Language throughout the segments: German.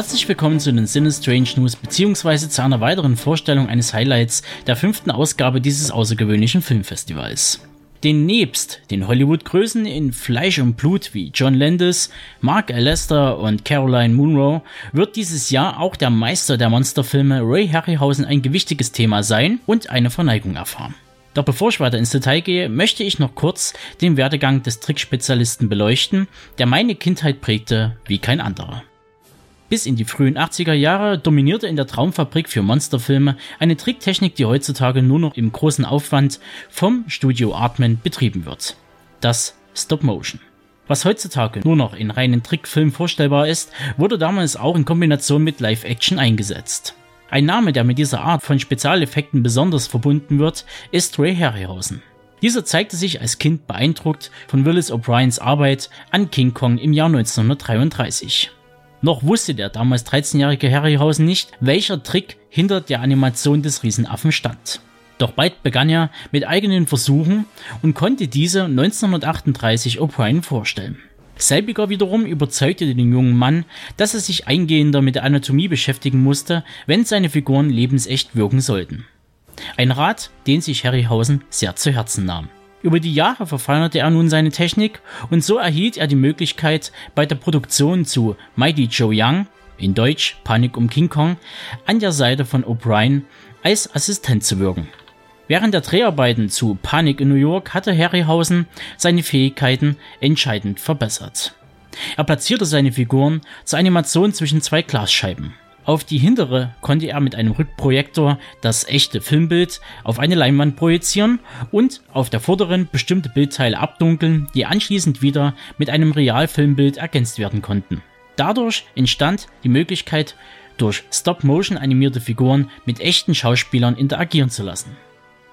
Herzlich willkommen zu den Sinistrange News bzw. zu einer weiteren Vorstellung eines Highlights der fünften Ausgabe dieses außergewöhnlichen Filmfestivals. Den nebst den Hollywood-Größen in Fleisch und Blut wie John Landis, Mark Lester und Caroline Munro wird dieses Jahr auch der Meister der Monsterfilme Ray Harryhausen ein gewichtiges Thema sein und eine Verneigung erfahren. Doch bevor ich weiter ins Detail gehe, möchte ich noch kurz den Werdegang des Trickspezialisten beleuchten, der meine Kindheit prägte wie kein anderer. Bis in die frühen 80er Jahre dominierte in der Traumfabrik für Monsterfilme eine Tricktechnik, die heutzutage nur noch im großen Aufwand vom Studio Artman betrieben wird. Das Stop Motion. Was heutzutage nur noch in reinen Trickfilmen vorstellbar ist, wurde damals auch in Kombination mit Live-Action eingesetzt. Ein Name, der mit dieser Art von Spezialeffekten besonders verbunden wird, ist Ray Harryhausen. Dieser zeigte sich als Kind beeindruckt von Willis O'Briens Arbeit an King Kong im Jahr 1933. Noch wusste der damals 13-jährige Harryhausen nicht, welcher Trick hinter der Animation des Riesenaffen stand. Doch bald begann er mit eigenen Versuchen und konnte diese 1938 O'Brien vorstellen. Selbiger wiederum überzeugte den jungen Mann, dass er sich eingehender mit der Anatomie beschäftigen musste, wenn seine Figuren lebensecht wirken sollten. Ein Rat, den sich Harryhausen sehr zu Herzen nahm. Über die Jahre verfeinerte er nun seine Technik und so erhielt er die Möglichkeit, bei der Produktion zu Mighty Joe Young, in Deutsch Panik um King Kong, an der Seite von O'Brien als Assistent zu wirken. Während der Dreharbeiten zu Panik in New York hatte Harryhausen seine Fähigkeiten entscheidend verbessert. Er platzierte seine Figuren zur Animation zwischen zwei Glasscheiben. Auf die hintere konnte er mit einem Rückprojektor das echte Filmbild auf eine Leinwand projizieren und auf der vorderen bestimmte Bildteile abdunkeln, die anschließend wieder mit einem Realfilmbild ergänzt werden konnten. Dadurch entstand die Möglichkeit, durch Stop-Motion animierte Figuren mit echten Schauspielern interagieren zu lassen.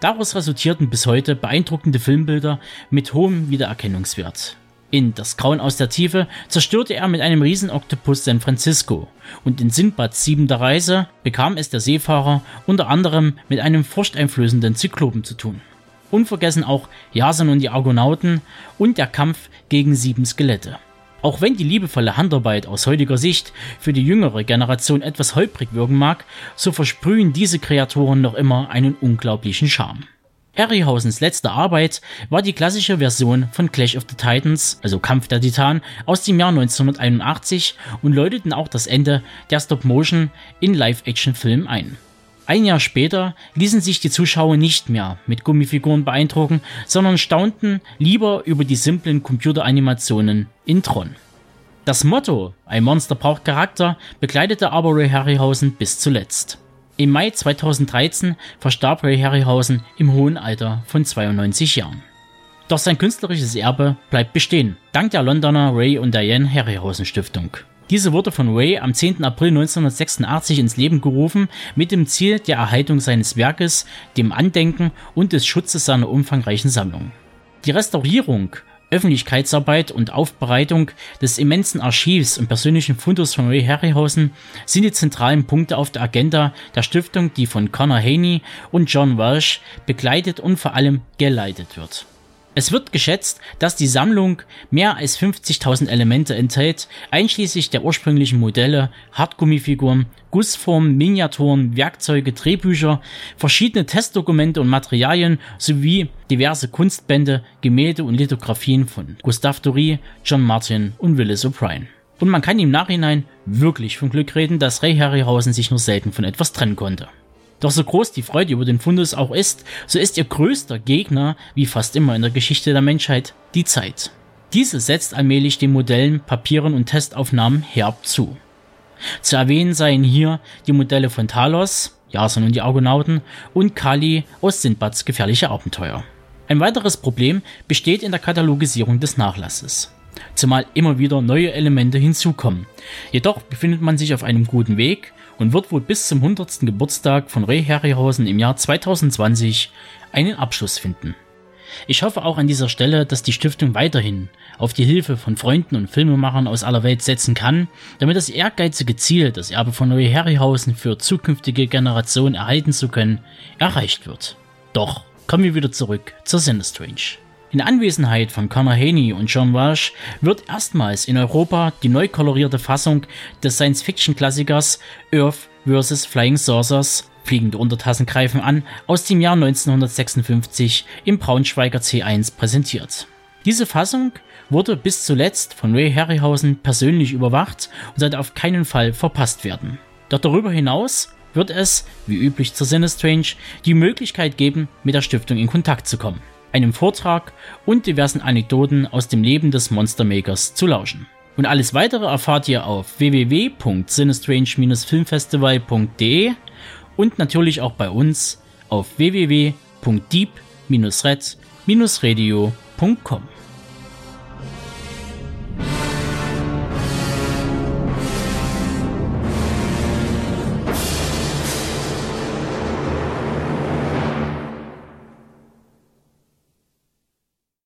Daraus resultierten bis heute beeindruckende Filmbilder mit hohem Wiedererkennungswert. In Das Grauen aus der Tiefe zerstörte er mit einem Riesenoktopus San Francisco und in Sindbads siebenter Reise bekam es der Seefahrer unter anderem mit einem furchteinflößenden Zyklopen zu tun. Unvergessen auch Jason und die Argonauten und der Kampf gegen sieben Skelette. Auch wenn die liebevolle Handarbeit aus heutiger Sicht für die jüngere Generation etwas holprig wirken mag, so versprühen diese Kreaturen noch immer einen unglaublichen Charme. Harryhausens letzte Arbeit war die klassische Version von Clash of the Titans, also Kampf der Titanen, aus dem Jahr 1981 und läuteten auch das Ende der Stop-Motion in Live-Action-Filmen ein. Ein Jahr später ließen sich die Zuschauer nicht mehr mit Gummifiguren beeindrucken, sondern staunten lieber über die simplen Computeranimationen in Tron. Das Motto, ein Monster braucht Charakter, begleitete aber Ray Harryhausen bis zuletzt. Im Mai 2013 verstarb Ray Harryhausen im hohen Alter von 92 Jahren. Doch sein künstlerisches Erbe bleibt bestehen, dank der Londoner Ray und Diane Harryhausen Stiftung. Diese wurde von Ray am 10. April 1986 ins Leben gerufen, mit dem Ziel der Erhaltung seines Werkes, dem Andenken und des Schutzes seiner umfangreichen Sammlung. Die Restaurierung Öffentlichkeitsarbeit und Aufbereitung des immensen Archivs und persönlichen Fundus von Ray Harryhausen sind die zentralen Punkte auf der Agenda der Stiftung, die von Connor Haney und John Walsh begleitet und vor allem geleitet wird. Es wird geschätzt, dass die Sammlung mehr als 50.000 Elemente enthält, einschließlich der ursprünglichen Modelle, Hartgummifiguren, Gussformen, Miniaturen, Werkzeuge, Drehbücher, verschiedene Testdokumente und Materialien sowie diverse Kunstbände, Gemälde und Lithografien von Gustave Doré, John Martin und Willis O'Brien. Und man kann im Nachhinein wirklich von Glück reden, dass Ray Harryhausen sich nur selten von etwas trennen konnte. Doch so groß die Freude über den Fundus auch ist, so ist ihr größter Gegner, wie fast immer in der Geschichte der Menschheit, die Zeit. Diese setzt allmählich den Modellen, Papieren und Testaufnahmen herb zu. Zu erwähnen seien hier die Modelle von Talos, Jason und die Argonauten und Kali aus Sindbads gefährliche Abenteuer. Ein weiteres Problem besteht in der Katalogisierung des Nachlasses, zumal immer wieder neue Elemente hinzukommen. Jedoch befindet man sich auf einem guten Weg und wird wohl bis zum 100. Geburtstag von Ray Harryhausen im Jahr 2020 einen Abschluss finden. Ich hoffe auch an dieser Stelle, dass die Stiftung weiterhin auf die Hilfe von Freunden und Filmemachern aus aller Welt setzen kann, damit das ehrgeizige Ziel, das Erbe von Ray Harryhausen für zukünftige Generationen erhalten zu können, erreicht wird. Doch kommen wir wieder zurück zur Sinistrange. In Anwesenheit von Connor Haney und John Walsh wird erstmals in Europa die neu kolorierte Fassung des Science-Fiction-Klassikers Earth vs. Flying Saucers Fliegende Untertassen greifen an aus dem Jahr 1956 im Braunschweiger C1 präsentiert. Diese Fassung wurde bis zuletzt von Ray Harryhausen persönlich überwacht und sollte auf keinen Fall verpasst werden. Doch darüber hinaus wird es, wie üblich zur Sinistrange, die Möglichkeit geben, mit der Stiftung in Kontakt zu kommen, einem Vortrag und diversen Anekdoten aus dem Leben des Monster Makers zu lauschen. Und alles weitere erfahrt ihr auf www.sinistrange-filmfestival.de und natürlich auch bei uns auf www.deep-red-radio.com.